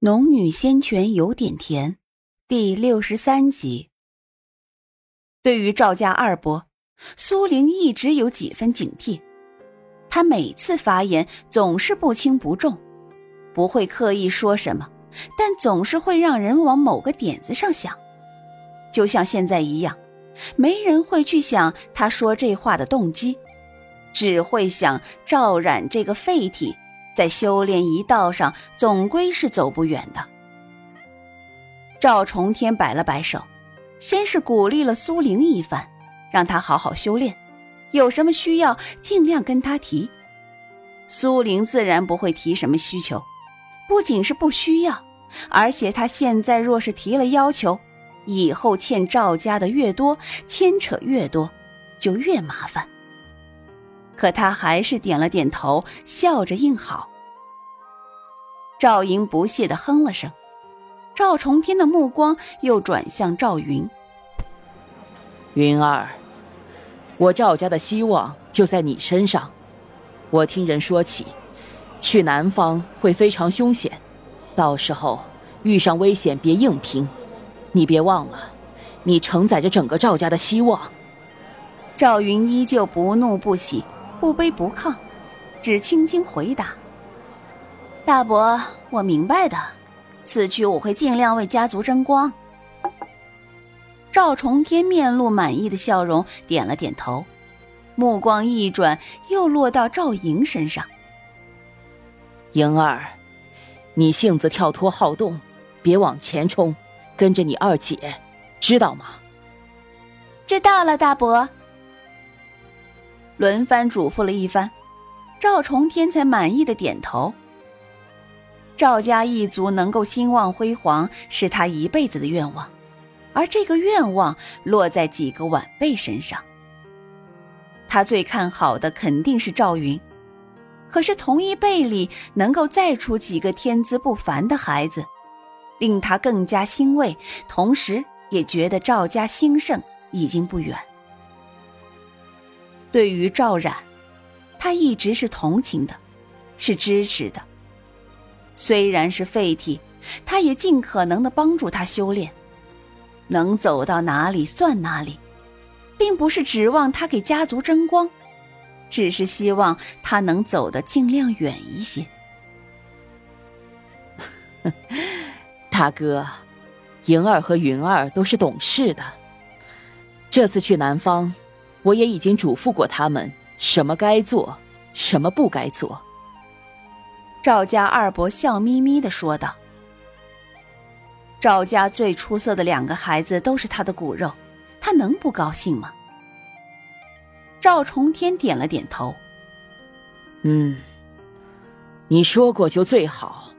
农女仙泉有点甜，第六十三集。对于赵家二伯，苏玲一直有几分警惕。他每次发言总是不轻不重，不会刻意说什么，但总是会让人往某个点子上想。就像现在一样，没人会去想他说这话的动机，只会想赵冉这个废体。在修炼一道上，总归是走不远的。赵重天摆了摆手，先是鼓励了苏玲一番，让她好好修炼，有什么需要尽量跟他提。苏玲自然不会提什么需求，不仅是不需要，而且她现在若是提了要求，以后欠赵家的越多，牵扯越多，就越麻烦。可他还是点了点头，笑着应好。赵莹不屑的哼了声，赵重天的目光又转向赵云。云儿，我赵家的希望就在你身上。我听人说起，去南方会非常凶险，到时候遇上危险别硬拼，你别忘了，你承载着整个赵家的希望。赵云依旧不怒不喜。不卑不亢，只轻轻回答：“大伯，我明白的，此去我会尽量为家族争光。”赵重天面露满意的笑容，点了点头，目光一转，又落到赵莹身上：“莹儿，你性子跳脱好动，别往前冲，跟着你二姐，知道吗？”“知道了，大伯。”轮番嘱咐了一番，赵重天才满意的点头。赵家一族能够兴旺辉煌，是他一辈子的愿望，而这个愿望落在几个晚辈身上。他最看好的肯定是赵云，可是同一辈里能够再出几个天资不凡的孩子，令他更加欣慰，同时也觉得赵家兴盛已经不远。对于赵冉，他一直是同情的，是支持的。虽然是废体，他也尽可能的帮助他修炼，能走到哪里算哪里，并不是指望他给家族争光，只是希望他能走得尽量远一些。大哥，莹儿和云儿都是懂事的，这次去南方。我也已经嘱咐过他们，什么该做，什么不该做。赵家二伯笑眯眯的说道：“赵家最出色的两个孩子都是他的骨肉，他能不高兴吗？”赵重天点了点头：“嗯，你说过就最好。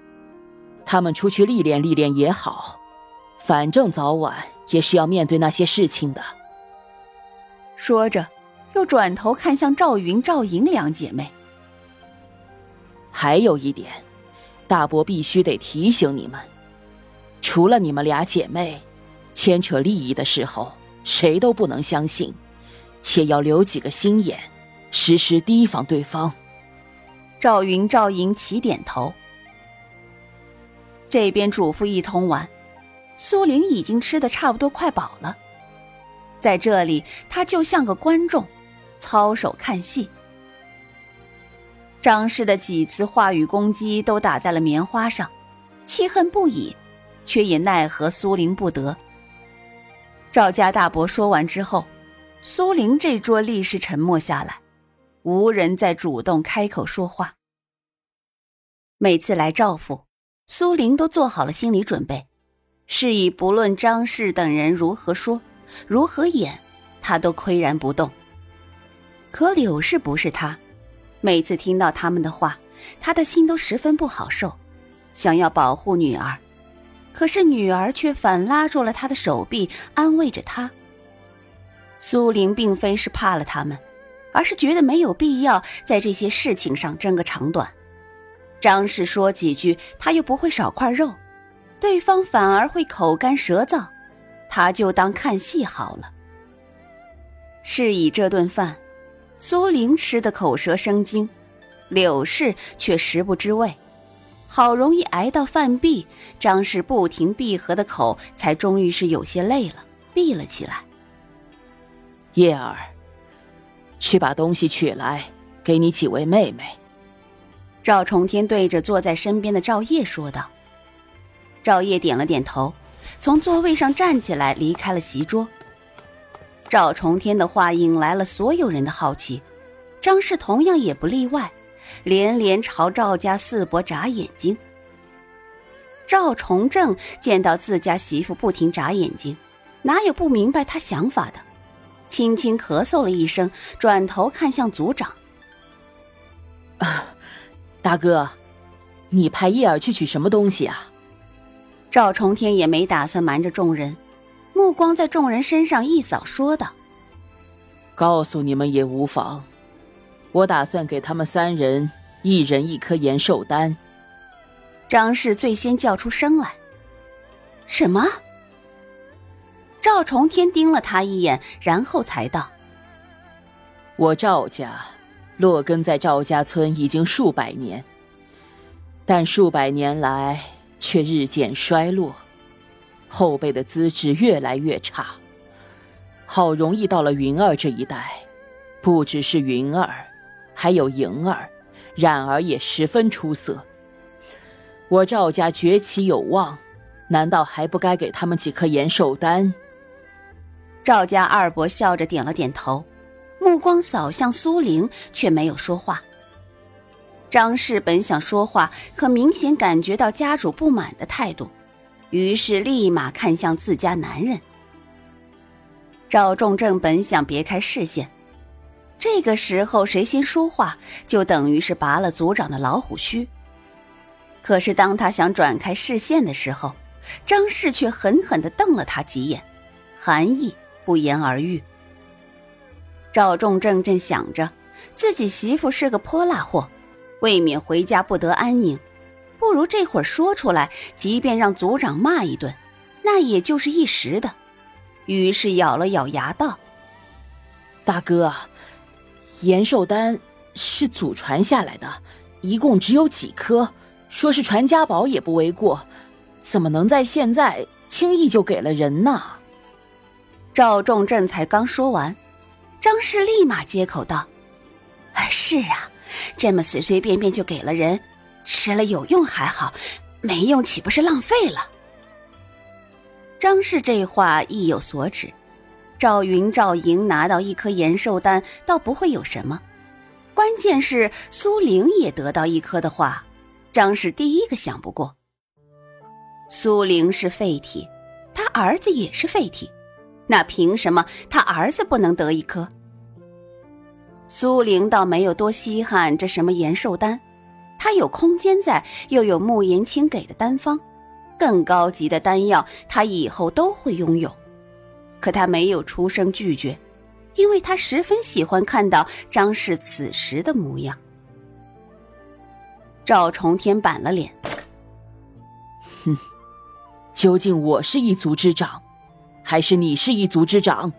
他们出去历练历练也好，反正早晚也是要面对那些事情的。”说着，又转头看向赵云、赵莹两姐妹。还有一点，大伯必须得提醒你们：除了你们俩姐妹，牵扯利益的时候，谁都不能相信，且要留几个心眼，时时提防对方。赵云、赵莹齐点头。这边嘱咐一通完，苏玲已经吃的差不多快饱了。在这里，他就像个观众，操手看戏。张氏的几次话语攻击都打在了棉花上，气恨不已，却也奈何苏玲不得。赵家大伯说完之后，苏玲这桌立时沉默下来，无人再主动开口说话。每次来赵府，苏玲都做好了心理准备，是以不论张氏等人如何说。如何演，他都岿然不动。可柳氏不是他，每次听到他们的话，他的心都十分不好受，想要保护女儿，可是女儿却反拉住了他的手臂，安慰着他。苏玲并非是怕了他们，而是觉得没有必要在这些事情上争个长短。张氏说几句，他又不会少块肉，对方反而会口干舌燥。他就当看戏好了。是以这顿饭，苏玲吃的口舌生津，柳氏却食不知味。好容易挨到饭毕，张氏不停闭合的口才终于是有些累了，闭了起来。叶儿，去把东西取来，给你几位妹妹。赵重天对着坐在身边的赵烨说道。赵烨点了点头，从座位上站起来，离开了席桌。赵重天的话引来了所有人的好奇，张氏同样也不例外，连连朝赵家四伯眨眼睛。赵重正见到自家媳妇不停眨眼睛，哪有不明白他想法的？轻轻咳嗽了一声，转头看向族长：“啊，大哥，你派叶儿去取什么东西啊？”赵重天也没打算瞒着众人。目光在众人身上一扫，说道：“告诉你们也无妨，我打算给他们三人一人一颗延寿丹。”张氏最先叫出声来：“什么？”赵重天盯了他一眼，然后才道：“我赵家落根在赵家村已经数百年，但数百年来却日渐衰落。”后辈的资质越来越差，好容易到了云儿这一代，不只是云儿，还有莹儿、冉儿也十分出色。我赵家崛起有望，难道还不该给他们几颗延寿丹？赵家二伯笑着点了点头，目光扫向苏玲，却没有说话。张氏本想说话，可明显感觉到家主不满的态度。于是立马看向自家男人。赵仲正本想别开视线，这个时候谁先说话，就等于是拔了族长的老虎须。可是当他想转开视线的时候，张氏却狠狠地瞪了他几眼，含义不言而喻。赵仲正正想着自己媳妇是个泼辣货，未免回家不得安宁。不如这会儿说出来，即便让族长骂一顿，那也就是一时的。于是咬了咬牙道：“大哥，延寿丹是祖传下来的，一共只有几颗，说是传家宝也不为过，怎么能在现在轻易就给了人呢？”赵仲正才刚说完，张氏立马接口道：“是啊，这么随随便便就给了人。”吃了有用还好，没用岂不是浪费了？张氏这话意有所指。赵云、赵莹拿到一颗延寿丹，倒不会有什么。关键是苏玲也得到一颗的话，张氏第一个想不过。苏玲是废体，他儿子也是废体，那凭什么他儿子不能得一颗？苏玲倒没有多稀罕这什么延寿丹。她有空间在，又有穆言清给的丹方，更高级的丹药，他以后都会拥有。可他没有出声拒绝，因为他十分喜欢看到张氏此时的模样。赵重天板了脸，哼，究竟我是一族之长，还是你是一族之长？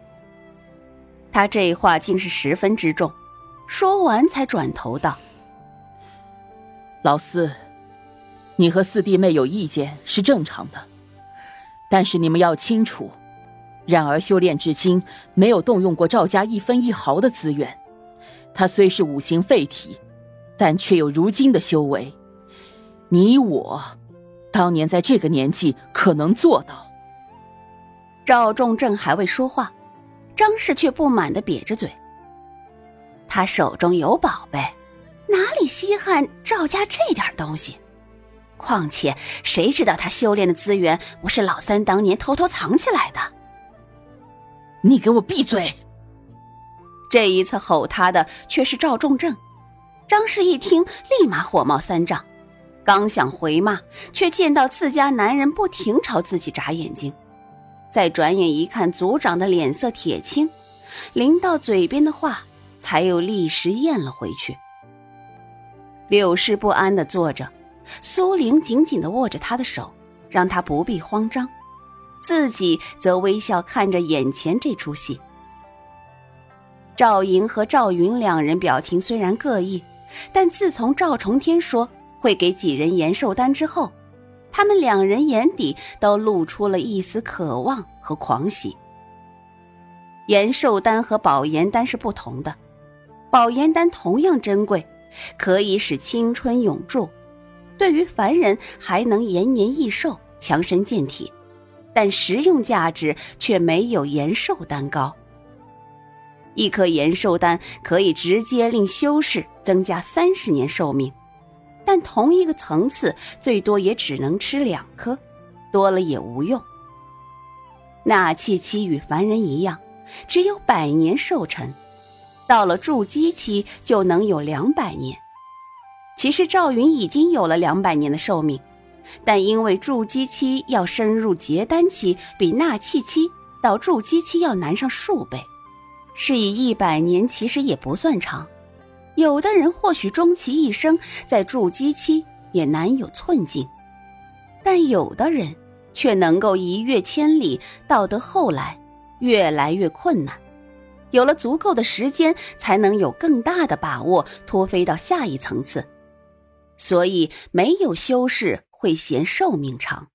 他这话竟是十分之重，说完才转头道。老四，你和四弟妹有意见是正常的，但是你们要清楚，冉儿修炼至今没有动用过赵家一分一毫的资源。他虽是五行废体，但却有如今的修为。你我，当年在这个年纪可能做到。赵仲正还未说话，张氏却不满的瘪着嘴。他手中有宝贝。哪里稀罕赵家这点东西？况且谁知道他修炼的资源不是老三当年偷偷藏起来的？你给我闭嘴！这一次吼他的却是赵仲正。张氏一听，立马火冒三丈，刚想回骂，却见到自家男人不停朝自己眨眼睛，再转眼一看族长的脸色铁青，临到嘴边的话才又立时咽了回去。柳氏不安的坐着，苏玲紧紧的握着他的手，让他不必慌张，自己则微笑看着眼前这出戏。赵莹和赵云两人表情虽然各异，但自从赵重天说会给几人延寿丹之后，他们两人眼底都露出了一丝渴望和狂喜。延寿丹和保颜丹是不同的，保颜丹同样珍贵，可以使青春永驻，对于凡人还能延年益寿、强身健体，但实用价值却没有延寿丹高。一颗延寿丹可以直接令修士增加三十年寿命，但同一个层次最多也只能吃两颗，多了也无用。纳气期与凡人一样。只有百年寿辰，到了筑基期就能有两百年。其实赵云已经有了两百年的寿命，但因为筑基期要深入结丹期，比纳气期到筑基期要难上数倍，是以一百年其实也不算长。有的人或许终其一生在筑基期也难有寸进，但有的人却能够一跃千里，到得后来。越来越困难，有了足够的时间，才能有更大的把握脱飞到下一层次。所以，没有修士会嫌寿命长。